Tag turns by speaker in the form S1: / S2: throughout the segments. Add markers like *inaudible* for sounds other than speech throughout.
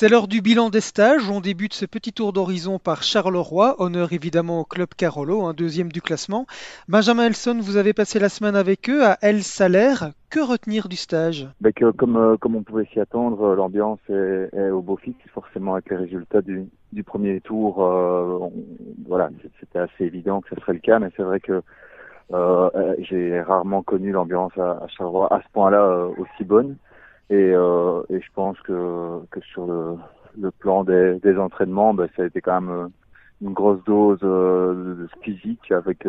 S1: C'est l'heure du bilan des stages. On débute ce petit tour d'horizon par Charleroi. Honneur évidemment au club Carolo, un deuxième du classement. Benjamin Elson, vous avez passé la semaine avec eux à El Salaire. Que retenir du stage?
S2: Ben euh, comme on pouvait s'y attendre, l'ambiance est, au beau fixe, forcément avec les résultats du, premier tour. Euh, voilà, c'était assez évident que ce serait le cas, mais c'est vrai que euh, j'ai rarement connu l'ambiance à, à, Charleroi à ce point-là euh, aussi bonne. Et, euh, et, je pense que, que sur le, le plan des, des entraînements, ben, ça a été quand même euh, une grosse dose de physique avec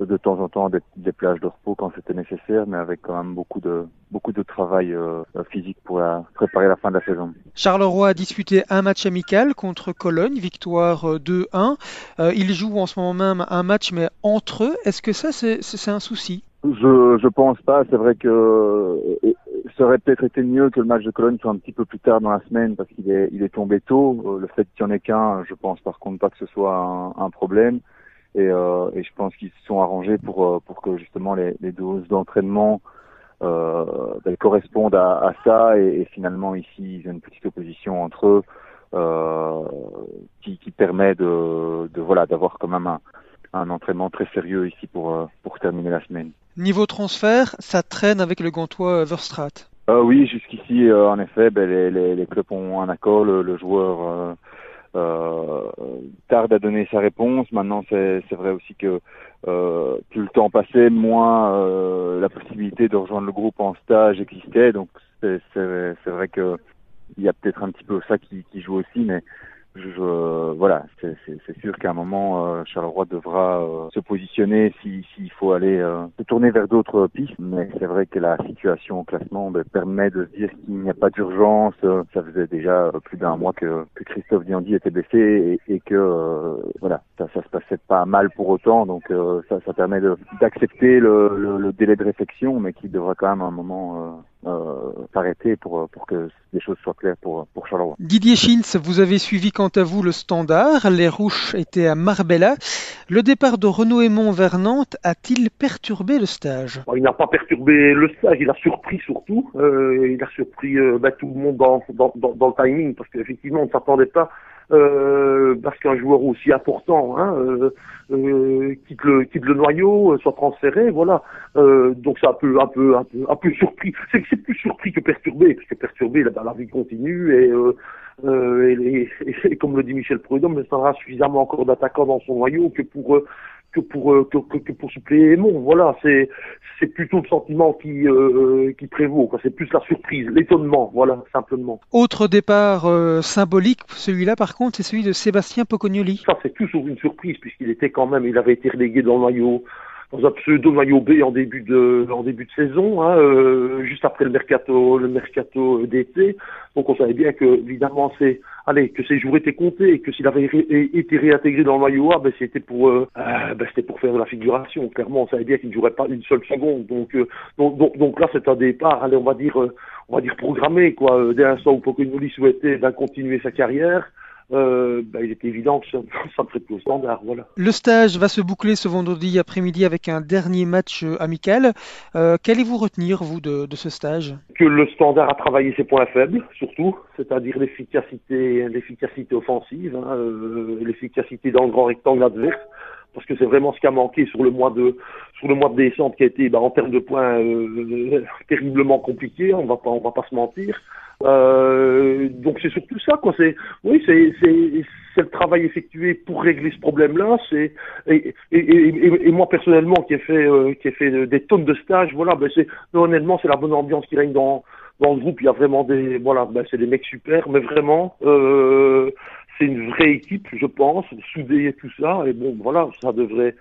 S2: de temps en temps des, des plages de repos quand c'était nécessaire, mais avec quand même beaucoup de beaucoup de travail euh, physique pour la, préparer la fin de la saison.
S1: Charleroi a disputé un match amical contre Cologne, victoire 2-1. Euh, ils jouent en ce moment même un match, mais entre eux, est-ce que ça c'est un souci?
S2: Je, je pense pas. C'est vrai que euh, ça aurait peut-être été mieux que le match de Cologne soit un petit peu plus tard dans la semaine parce qu'il est, il est tombé tôt. Euh, le fait qu'il n'y en ait qu'un, je pense par contre pas que ce soit un, un problème. Et, euh, et, je pense qu'ils se sont arrangés pour, euh, pour que justement les, les doses d'entraînement euh, ben, correspondent à, à ça. Et, et, finalement ici, ils ont une petite opposition entre eux euh, qui, qui permet de, de voilà d'avoir quand même un, un entraînement très sérieux ici pour, euh, pour terminer la semaine.
S1: Niveau transfert, ça traîne avec le Gantois Verstrat.
S2: Euh, oui, jusqu'ici, euh, en effet, ben, les, les, les, clubs ont un accord. Le, le joueur euh, euh, tarde à donner sa réponse. Maintenant, c'est vrai aussi que euh, plus le temps passait, moins euh, la possibilité de rejoindre le groupe en stage existait. Donc, c'est vrai que il y a peut-être un petit peu ça qui, qui joue aussi, mais je, voilà, c'est sûr qu'à un moment, euh, Charleroi devra euh, se positionner s'il si, faut aller euh, se tourner vers d'autres pistes. Mais c'est vrai que la situation au classement ben, permet de dire qu'il n'y a pas d'urgence. ça faisait déjà plus d'un mois que, que, Christophe Diandi était blessé et que voilà, ça, ça se passait pas mal pour autant. Donc ça, ça permet d'accepter le, le, le, délai de réflexion, mais qui devra quand même à un moment euh, s'arrêter pour, pour que les choses soient claires pour, pour Charleroi.
S1: Didier Schintz, vous avez suivi quant à vous le standard. Les Rouches étaient à Marbella. Le départ de Renaud Aymon vers Nantes a-t-il perturbé le stage?
S3: Il n'a pas perturbé le stage, il a surpris surtout. Euh, il a surpris euh, bah, tout le monde dans, dans, dans, dans le timing parce qu'effectivement on ne s'attendait pas euh, parce qu'un joueur aussi important hein, euh, euh, quitte le quitte le noyau, euh, soit transféré, voilà. Euh, donc un peu un peu un peu un peu surpris. C'est plus surpris que perturbé, parce que perturbé, la, la vie continue et, euh, et, comme le dit Michel Prudhomme, il sera suffisamment encore d'attaquants dans son noyau que pour que pour euh, que, que, que, pour suppléer Aymon. Voilà, c'est c'est plutôt le sentiment qui euh, qui prévaut. C'est plus la surprise, l'étonnement. Voilà, simplement.
S1: Autre départ euh, symbolique, celui-là par contre, c'est celui de Sébastien Pocognoli.
S3: Ça, c'est toujours une surprise puisqu'il était quand même, il avait été relégué dans le noyau dans un pseudo maillot B en début de en début de saison, hein, euh, juste après le mercato le mercato d'été. Donc on savait bien que évidemment c'est allez que ses jours étaient comptés et que s'il avait été réintégré dans le maillot A, ben c'était pour euh, euh, ben, c'était pour faire de la figuration. Clairement, on savait bien qu'il ne jouerait pas une seule seconde. Donc euh, donc, donc, donc là c'est un départ, allez on va dire euh, on va dire programmé quoi. Dès l'instant où Pokémon souhaitait ben, continuer sa carrière euh, bah, il est évident que ça, *laughs* ça me au standard. Voilà.
S1: Le stage va se boucler ce vendredi après-midi avec un dernier match euh, amical. Euh, Qu'allez-vous retenir, vous, de, de, ce stage?
S3: Que le standard a travaillé ses points faibles, surtout, c'est-à-dire l'efficacité l'efficacité offensive, hein, euh, l'efficacité dans le grand rectangle adverse parce que c'est vraiment ce qui a manqué sur le mois de sur le mois de décembre qui a été bah, en termes de points euh, terriblement compliqué on va pas on va pas se mentir euh, donc c'est surtout ça quoi. C'est oui c'est c'est le travail effectué pour régler ce problème là c'est et, et, et, et, moi personnellement qui ai fait euh, qui ai fait des tonnes de stages voilà ben c'est honnêtement c'est la bonne ambiance qui règne dans dans le groupe. Il y a vraiment des voilà ben c'est des mecs super mais vraiment euh, c'est une vraie équipe, je pense, soudée et tout ça. Et bon, voilà, ça devrait,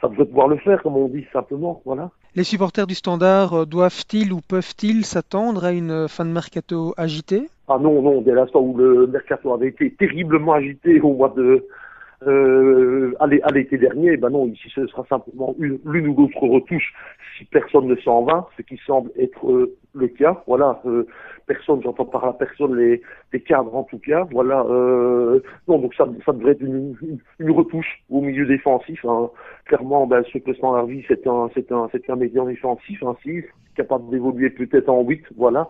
S3: ça devrait pouvoir le faire, comme on dit simplement. Voilà.
S1: Les supporters du Standard doivent-ils ou peuvent-ils s'attendre à une fin de mercato agitée?
S3: Ah non, non, dès l'instant où le mercato avait été terriblement agité au mois de euh, à l'été dernier, ben non, ici ce sera simplement l'une ou l'autre retouche si personne ne s'en va, ce qui semble être euh, le cas. Voilà, euh, personne, j'entends par la personne les, cadres en tout cas. Voilà. Euh, non, donc ça, devrait être une, retouche au milieu défensif. Hein. Clairement, ben, ce que vie, c'est un, c'est un, c'est un médian défensif, un 6, capable d'évoluer peut-être en 8, voilà.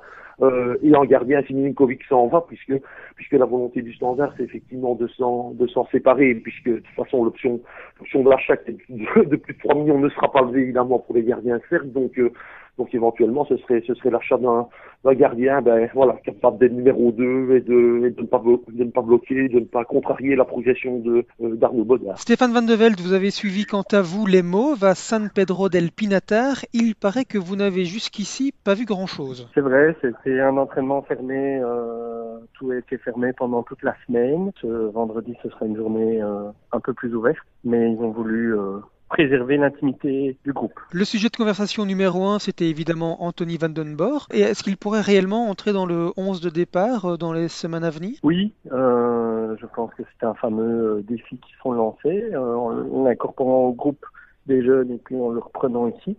S3: Et en gardien, Siminkovic s'en va, puisque, puisque la volonté du standard, c'est effectivement de s'en, de s'en séparer, puisque de toute façon, l'option, l'option de l'achat de, de, plus de 3 millions ne sera pas levée, évidemment, pour les gardiens donc, euh, donc éventuellement, ce serait, ce serait l'achat d'un, d'un gardien, ben voilà, capable d'être numéro 2 et de, et de, ne pas bloquer, de ne pas bloquer, de ne pas contrarier la progression de euh, d'Arnaud Bodard.
S1: Stéphane Van de Velde, vous avez suivi quant à vous les Mauves à San Pedro del Pinatar. Il paraît que vous n'avez jusqu'ici pas vu grand-chose.
S4: C'est vrai, c'était un entraînement fermé. Euh, tout a été fermé pendant toute la semaine. Ce vendredi, ce sera une journée euh, un peu plus ouverte, mais ils ont voulu euh, préserver l'intimité du groupe.
S1: Le sujet de conversation numéro un, c'était évidemment Anthony Van Den Boer. Et est-ce qu'il pourrait réellement entrer dans le 11 de départ euh, dans les semaines à venir?
S4: Oui, euh, je pense que c'est un fameux euh, défi qui sont lancés en, incorporant au groupe des jeunes et puis en le reprenant ici.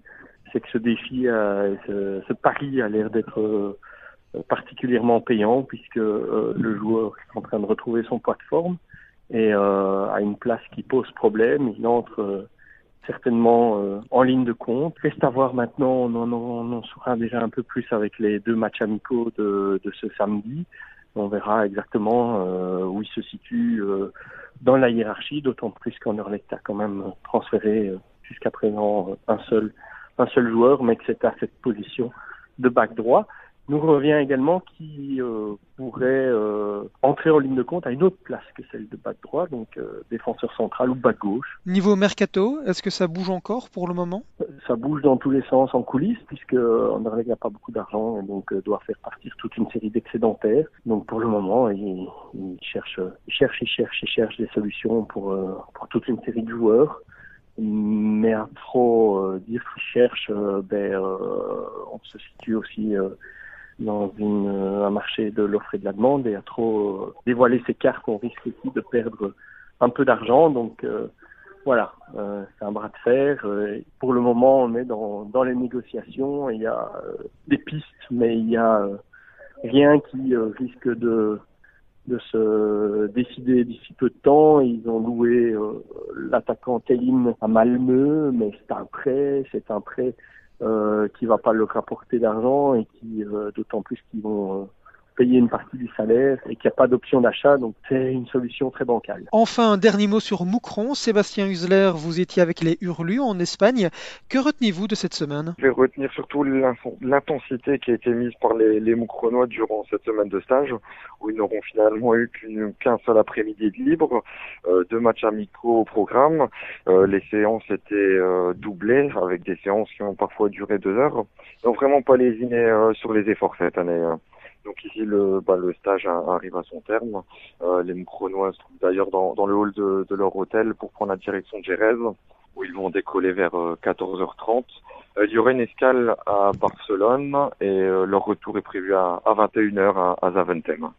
S4: C'est que ce défi, ce, ce, pari a l'air d'être particulièrement payant puisque le joueur est en train de retrouver son poids de forme et a une place qui pose problème. Il entre certainement euh, en ligne de compte. Reste à voir maintenant, on en, on en, saura déjà un peu plus avec les deux matchs amicaux de, de ce samedi. On verra exactement euh, où il se situe euh, dans la hiérarchie, d'autant plus qu'Anderlecht a quand même transféré jusqu'à présent un seul un seul joueur, mais que c'est à cette position de bac droit nous revient également qui euh, pourrait euh, entrer en ligne de compte à une autre place que celle de bas droit, donc euh, défenseur central ou bas gauche.
S1: Niveau mercato, est-ce que ça bouge encore pour le moment?
S4: Ça bouge dans tous les sens en coulisses, puisque Anderlecht n'a pas beaucoup d'argent et donc doit faire partir toute une série d'excédentaires. Donc pour le moment, il, il, cherche, il cherche, il cherche, il cherche des solutions pour, pour toute une série de joueurs mais à trop dire qu'il cherche, ben, on se situe aussi dans une, euh, un marché de l'offre et de la demande et à trop euh, dévoiler ses cartes, on risque aussi de perdre un peu d'argent. Donc euh, voilà, c'est un bras de fer. pour le moment, on est dans, dans les négociations. Il y a des pistes, mais il y a rien qui risque de de se décider d'ici peu de temps. Ils ont loué l'attaquant Telim à Malmö, mais c'est un prêt, c'est un prêt euh, qui va pas leur rapporter d'argent et qui, euh, d'autant plus qu'ils vont euh, payer une partie du salaire et qu'il n'y a pas d'option d'achat, donc c'est une solution très bancale.
S1: Enfin, un dernier mot sur Moucron. Sébastien Husler, vous étiez avec les Hurlus en Espagne. Que retenez-vous de cette semaine?
S5: Je vais retenir surtout l'intensité qui a été mise par les, les Moucronois durant cette semaine de stage, où ils n'auront finalement eu qu'un seul après-midi de libre, euh, deux matchs amicaux au programme. Euh, les séances étaient euh, doublées, avec des séances qui ont parfois duré deux heures. Ils n'ont vraiment pas lésiné euh, sur les efforts cette année. Donc ici, le, bah, stage arrive à son terme. Euh, les Moucronois se trouvent d'ailleurs dans, le hall de, leur hôtel pour prendre la direction de Gérèse, où ils vont décoller vers 14h30. Euh, euh, il y aura une escale à Barcelone et leur retour est prévu à, à 21h à, à Zaventem.